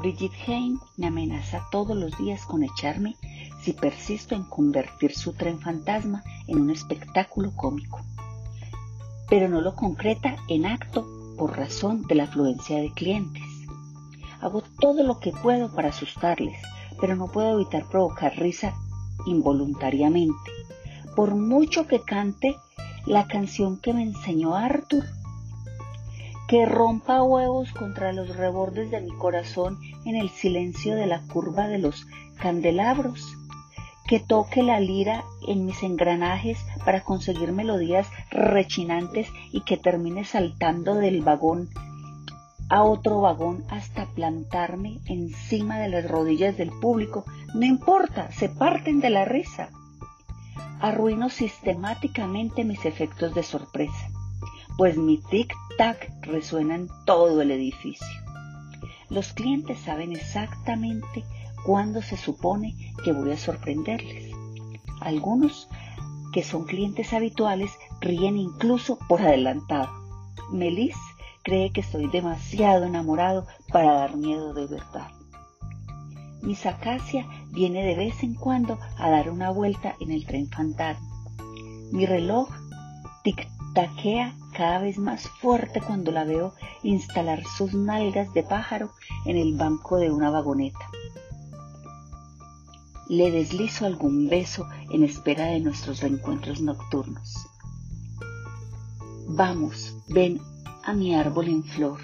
Brigitte Hain me amenaza todos los días con echarme si persisto en convertir su tren fantasma en un espectáculo cómico. Pero no lo concreta en acto por razón de la afluencia de clientes. Hago todo lo que puedo para asustarles, pero no puedo evitar provocar risa involuntariamente. Por mucho que cante la canción que me enseñó Arthur, que rompa huevos contra los rebordes de mi corazón en el silencio de la curva de los candelabros, que toque la lira en mis engranajes para conseguir melodías rechinantes y que termine saltando del vagón a otro vagón hasta plantarme encima de las rodillas del público. No importa, se parten de la risa. Arruino sistemáticamente mis efectos de sorpresa, pues mi tic-tac resuena en todo el edificio. Los clientes saben exactamente cuándo se supone que voy a sorprenderles. Algunos que son clientes habituales ríen incluso por adelantado. Melis cree que estoy demasiado enamorado para dar miedo de verdad. Miss Acacia viene de vez en cuando a dar una vuelta en el tren fantasma. Mi reloj tic-taquea cada vez más fuerte cuando la veo instalar sus nalgas de pájaro en el banco de una vagoneta le deslizo algún beso en espera de nuestros reencuentros nocturnos. Vamos, ven a mi árbol en flor.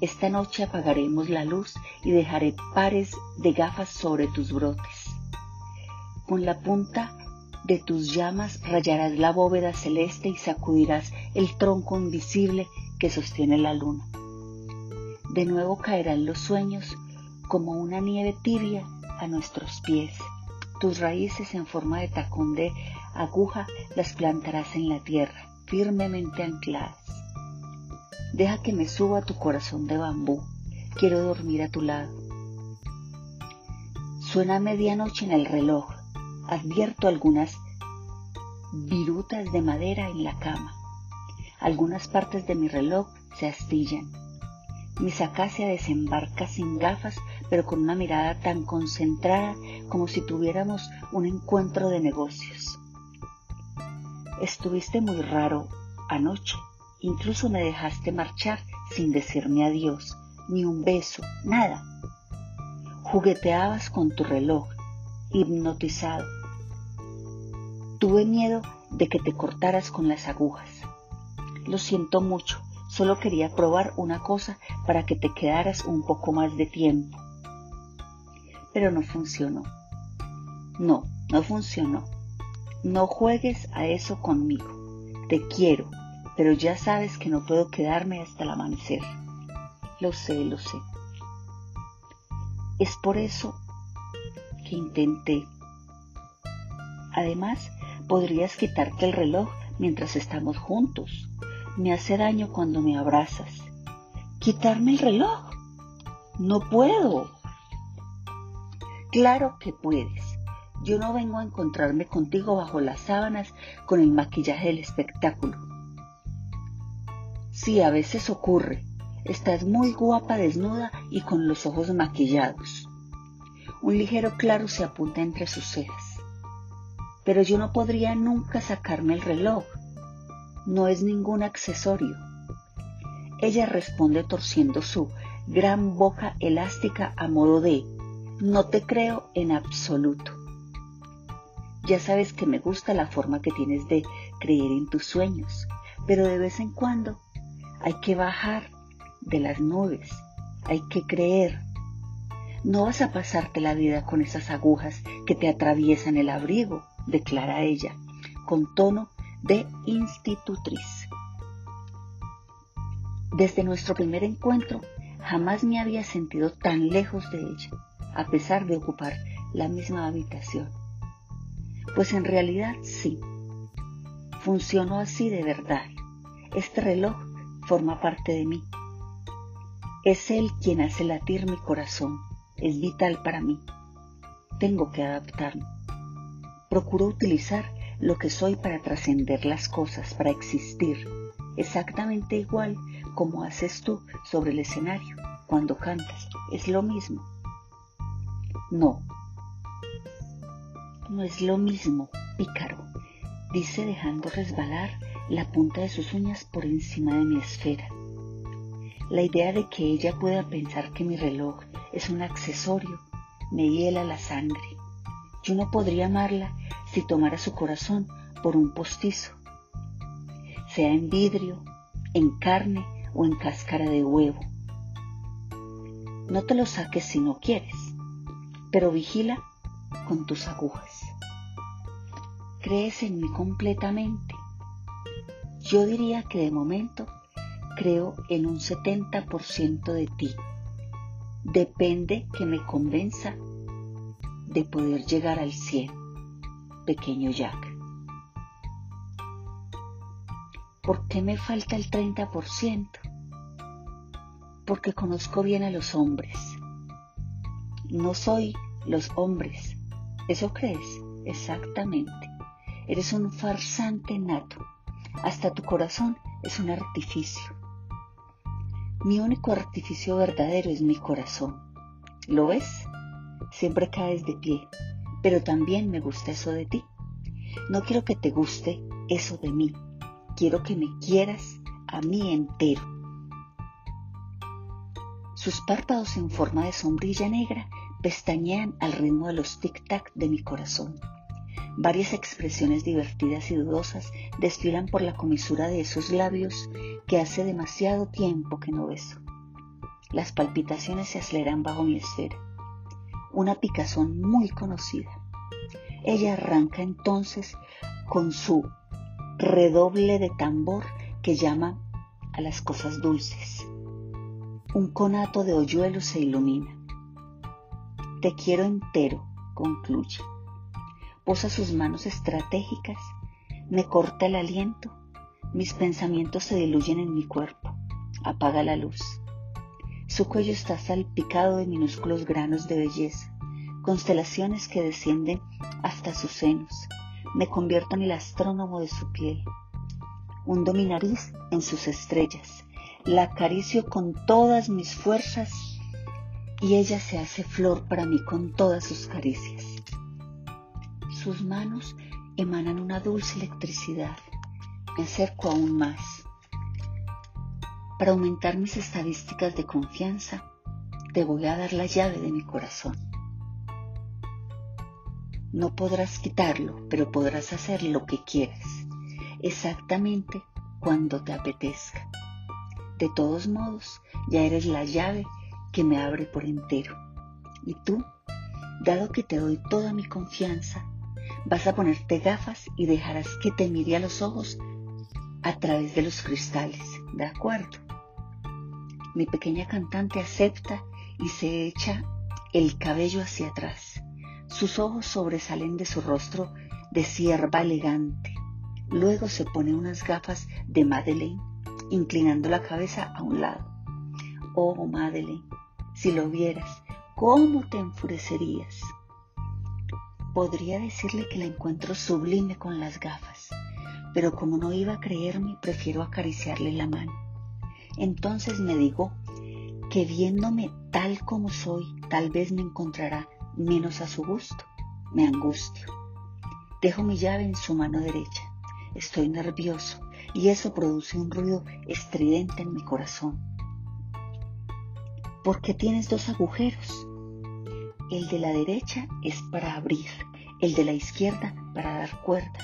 Esta noche apagaremos la luz y dejaré pares de gafas sobre tus brotes. Con la punta de tus llamas rayarás la bóveda celeste y sacudirás el tronco invisible que sostiene la luna. De nuevo caerán los sueños como una nieve tibia a nuestros pies tus raíces en forma de tacón de aguja las plantarás en la tierra, firmemente ancladas. Deja que me suba tu corazón de bambú. Quiero dormir a tu lado. Suena medianoche en el reloj. Advierto algunas virutas de madera en la cama. Algunas partes de mi reloj se astillan. Mi sacacia desembarca sin gafas pero con una mirada tan concentrada como si tuviéramos un encuentro de negocios. Estuviste muy raro anoche, incluso me dejaste marchar sin decirme adiós, ni un beso, nada. Jugueteabas con tu reloj, hipnotizado. Tuve miedo de que te cortaras con las agujas. Lo siento mucho, solo quería probar una cosa para que te quedaras un poco más de tiempo pero no funcionó. No, no funcionó. No juegues a eso conmigo. Te quiero, pero ya sabes que no puedo quedarme hasta el amanecer. Lo sé, lo sé. Es por eso que intenté. Además, podrías quitarte el reloj mientras estamos juntos. Me hace daño cuando me abrazas. ¿Quitarme el reloj? No puedo. Claro que puedes. Yo no vengo a encontrarme contigo bajo las sábanas con el maquillaje del espectáculo. Sí, a veces ocurre. Estás muy guapa desnuda y con los ojos maquillados. Un ligero claro se apunta entre sus cejas. Pero yo no podría nunca sacarme el reloj. No es ningún accesorio. Ella responde torciendo su gran boca elástica a modo de no te creo en absoluto. Ya sabes que me gusta la forma que tienes de creer en tus sueños, pero de vez en cuando hay que bajar de las nubes, hay que creer. No vas a pasarte la vida con esas agujas que te atraviesan el abrigo, declara ella, con tono de institutriz. Desde nuestro primer encuentro, jamás me había sentido tan lejos de ella a pesar de ocupar la misma habitación. Pues en realidad sí, funcionó así de verdad. Este reloj forma parte de mí. Es él quien hace latir mi corazón, es vital para mí. Tengo que adaptarme. Procuro utilizar lo que soy para trascender las cosas, para existir, exactamente igual como haces tú sobre el escenario cuando cantas. Es lo mismo No, no es lo mismo, pícaro, dice dejando resbalar la punta de sus uñas por encima de mi esfera. La idea de que ella pueda pensar que mi reloj es un accesorio me hiela la sangre. Yo no podría amarla si tomara su corazón por un postizo, sea en vidrio, en carne o en cáscara de huevo. No te lo saques si no quieres, pero vigila con tus agujas. Crees en mí completamente. Yo diría que de momento creo en un 70% de ti. Depende que me convenza de poder llegar al 100, pequeño Jack. ¿Por qué me falta el 30%? Porque conozco bien a los hombres. No soy los hombres. ¿Eso crees? Exactamente. Eres un farsante nato. Hasta tu corazón es un artificio. Mi único artificio verdadero es mi corazón. ¿Lo ves? Siempre caes de pie, pero también me gusta eso de ti. No quiero que te guste eso de mí. Quiero que me quieras a mí entero. Sus párpados en forma de sombrilla negra pestañean al ritmo de los tic-tac de mi corazón. Varias expresiones divertidas y dudosas desfilan por la comisura de esos labios que hace demasiado tiempo que no beso. Las palpitaciones se aceleran bajo mi esfera. Una picazón muy conocida. Ella arranca entonces con su redoble de tambor que llama a las cosas dulces. Un conato de hoyuelos se ilumina. Te quiero entero, concluye. Posa sus manos estratégicas, me corta el aliento, mis pensamientos se diluyen en mi cuerpo, apaga la luz. Su cuello está salpicado de minúsculos granos de belleza, constelaciones que descienden hasta sus senos. Me convierto en el astrónomo de su piel. Hundo mi nariz en sus estrellas, la acaricio con todas mis fuerzas y ella se hace flor para mí con todas sus caricias. Sus manos emanan una dulce electricidad. Me acerco aún más. Para aumentar mis estadísticas de confianza, te voy a dar la llave de mi corazón. No podrás quitarlo, pero podrás hacer lo que quieras, exactamente cuando te apetezca. De todos modos, ya eres la llave que me abre por entero. Y tú, dado que te doy toda mi confianza, vas a ponerte gafas y dejarás que te mire a los ojos a través de los cristales, ¿de acuerdo? Mi pequeña cantante acepta y se echa el cabello hacia atrás. Sus ojos sobresalen de su rostro de sierva elegante. Luego se pone unas gafas de Madeleine, inclinando la cabeza a un lado. Oh, Madeleine, si lo vieras, ¿cómo te enfurecerías? Podría decirle que la encuentro sublime con las gafas, pero como no iba a creerme, prefiero acariciarle la mano. Entonces me digo que viéndome tal como soy, tal vez me encontrará menos a su gusto. Me angustio. Dejo mi llave en su mano derecha. Estoy nervioso y eso produce un ruido estridente en mi corazón. ¿Por qué tienes dos agujeros? El de la derecha es para abrir, el de la izquierda para dar cuerda.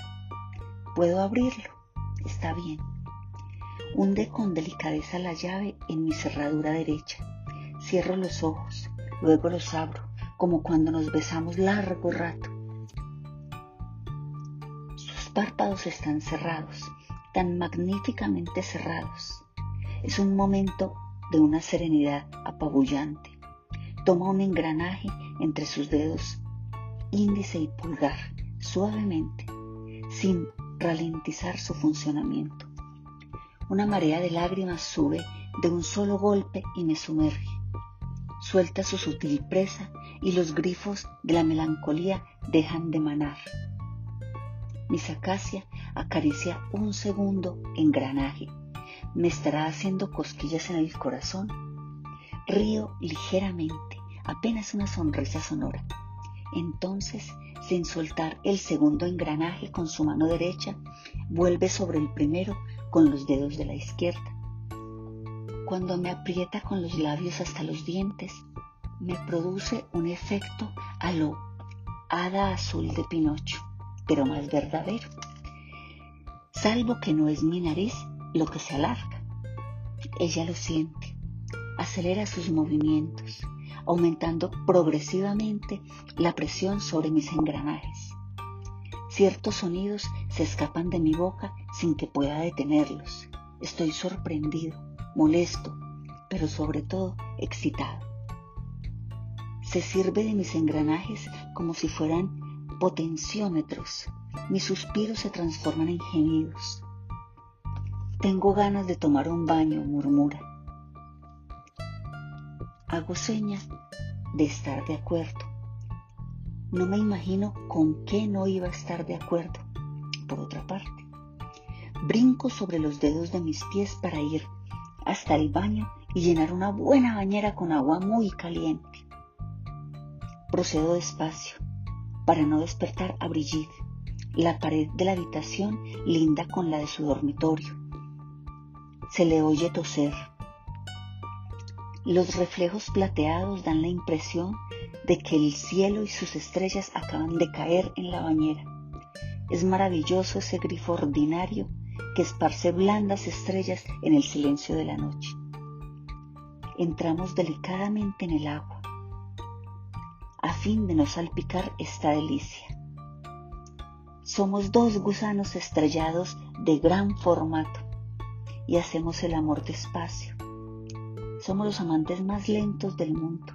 ¿Puedo abrirlo? Está bien. Hunde con delicadeza la llave en mi cerradura derecha. Cierro los ojos, luego los abro, como cuando nos besamos largo rato. Sus párpados están cerrados, tan magníficamente cerrados. Es un momento de una serenidad apabullante. Toma un engranaje entre sus dedos índice y pulgar suavemente, sin ralentizar su funcionamiento. Una marea de lágrimas sube de un solo golpe y me sumerge. Suelta su sutil presa y los grifos de la melancolía dejan de manar. Mi sacacia acaricia un segundo engranaje me estará haciendo cosquillas en el corazón. Río ligeramente, apenas una sonrisa sonora. Entonces, sin soltar el segundo engranaje con su mano derecha, vuelve sobre el primero con los dedos de la izquierda. Cuando me aprieta con los labios hasta los dientes, me produce un efecto a lo hada azul de Pinocho, pero más verdadero. Salvo que no es mi nariz lo que se alarga. Ella lo siente, acelera sus movimientos, aumentando progresivamente la presión sobre mis engranajes. Ciertos sonidos se escapan de mi boca sin que pueda detenerlos. Estoy sorprendido, molesto, pero sobre todo excitado. Se sirve de mis engranajes como si fueran potenciómetros. Mis suspiros se transforman en gemidos. Tengo ganas de tomar un baño, murmura. Hago señas de estar de acuerdo. No me imagino con qué no iba a estar de acuerdo. Por otra parte, brinco sobre los dedos de mis pies para ir hasta el baño y llenar una buena bañera con agua muy caliente. Procedo despacio para no despertar a Brigitte. La pared de la habitación linda con la de su dormitorio. Se le oye toser. Los reflejos plateados dan la impresión de que el cielo y sus estrellas acaban de caer en la bañera. Es maravilloso ese grifo ordinario que esparce blandas estrellas en el silencio de la noche. Entramos delicadamente en el agua, a fin de no salpicar esta delicia. Somos dos gusanos estrellados de gran formato y hacemos el amor despacio somos los amantes más lentos del mundo.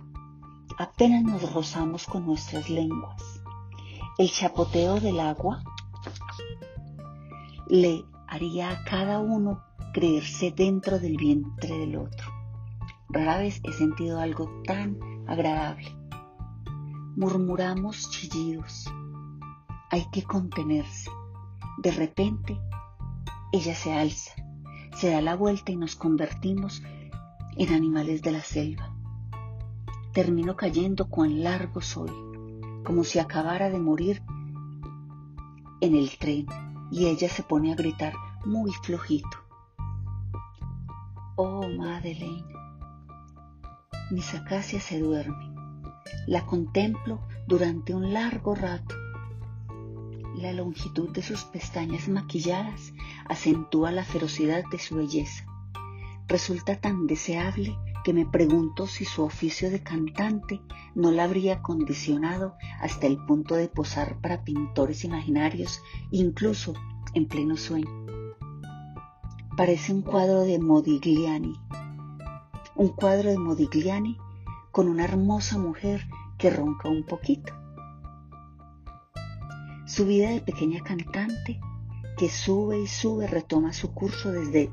Apenas nos rozamos con nuestras lenguas. El chapoteo del agua le haría a cada uno creerse dentro del vientre del otro. Rara vez he sentido algo tan agradable. Murmuramos chillidos. Hay que contenerse. De repente, ella se alza, se da la vuelta y nos convertimos en animales de la selva. Termino cayendo cuán largo soy, como si acabara de morir en el tren y ella se pone a gritar muy flojito. Oh, Madeleine. Mis acacia se duerme. La contemplo durante un largo rato. La longitud de sus pestañas maquilladas acentúa la ferocidad de su belleza resulta tan deseable que me pregunto si su oficio de cantante no la habría condicionado hasta el punto de posar para pintores imaginarios, incluso en pleno sueño. Parece un cuadro de Modigliani, un cuadro de Modigliani con una hermosa mujer que ronca un poquito. Su vida de pequeña cantante, que sube y sube, retoma su curso desde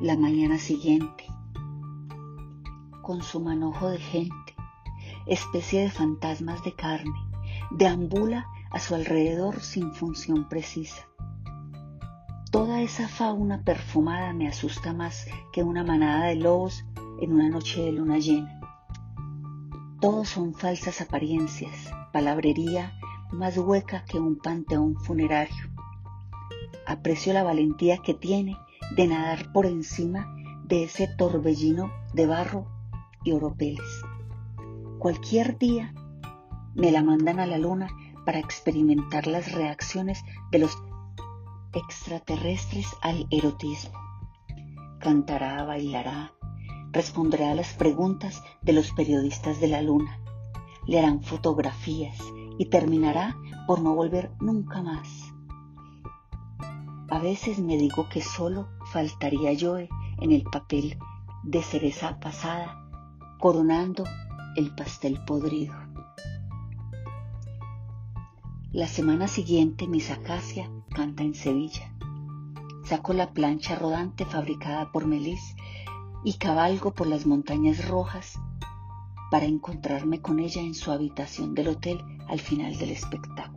la mañana siguiente, con su manojo de gente, especie de fantasmas de carne, deambula a su alrededor sin función precisa. Toda esa fauna perfumada me asusta más que una manada de lobos en una noche de luna llena. Todos son falsas apariencias, palabrería más hueca que un panteón funerario. Aprecio la valentía que tiene de nadar por encima de ese torbellino de barro y oropeles. Cualquier día me la mandan a la luna para experimentar las reacciones de los extraterrestres al erotismo. Cantará, bailará, responderá a las preguntas de los periodistas de la luna, le harán fotografías y terminará por no volver nunca más. A veces me digo que solo faltaría yo en el papel de cereza pasada, coronando el pastel podrido. La semana siguiente Miss Acacia canta en Sevilla. Saco la plancha rodante fabricada por Melis y cabalgo por las montañas rojas para encontrarme con ella en su habitación del hotel al final del espectáculo.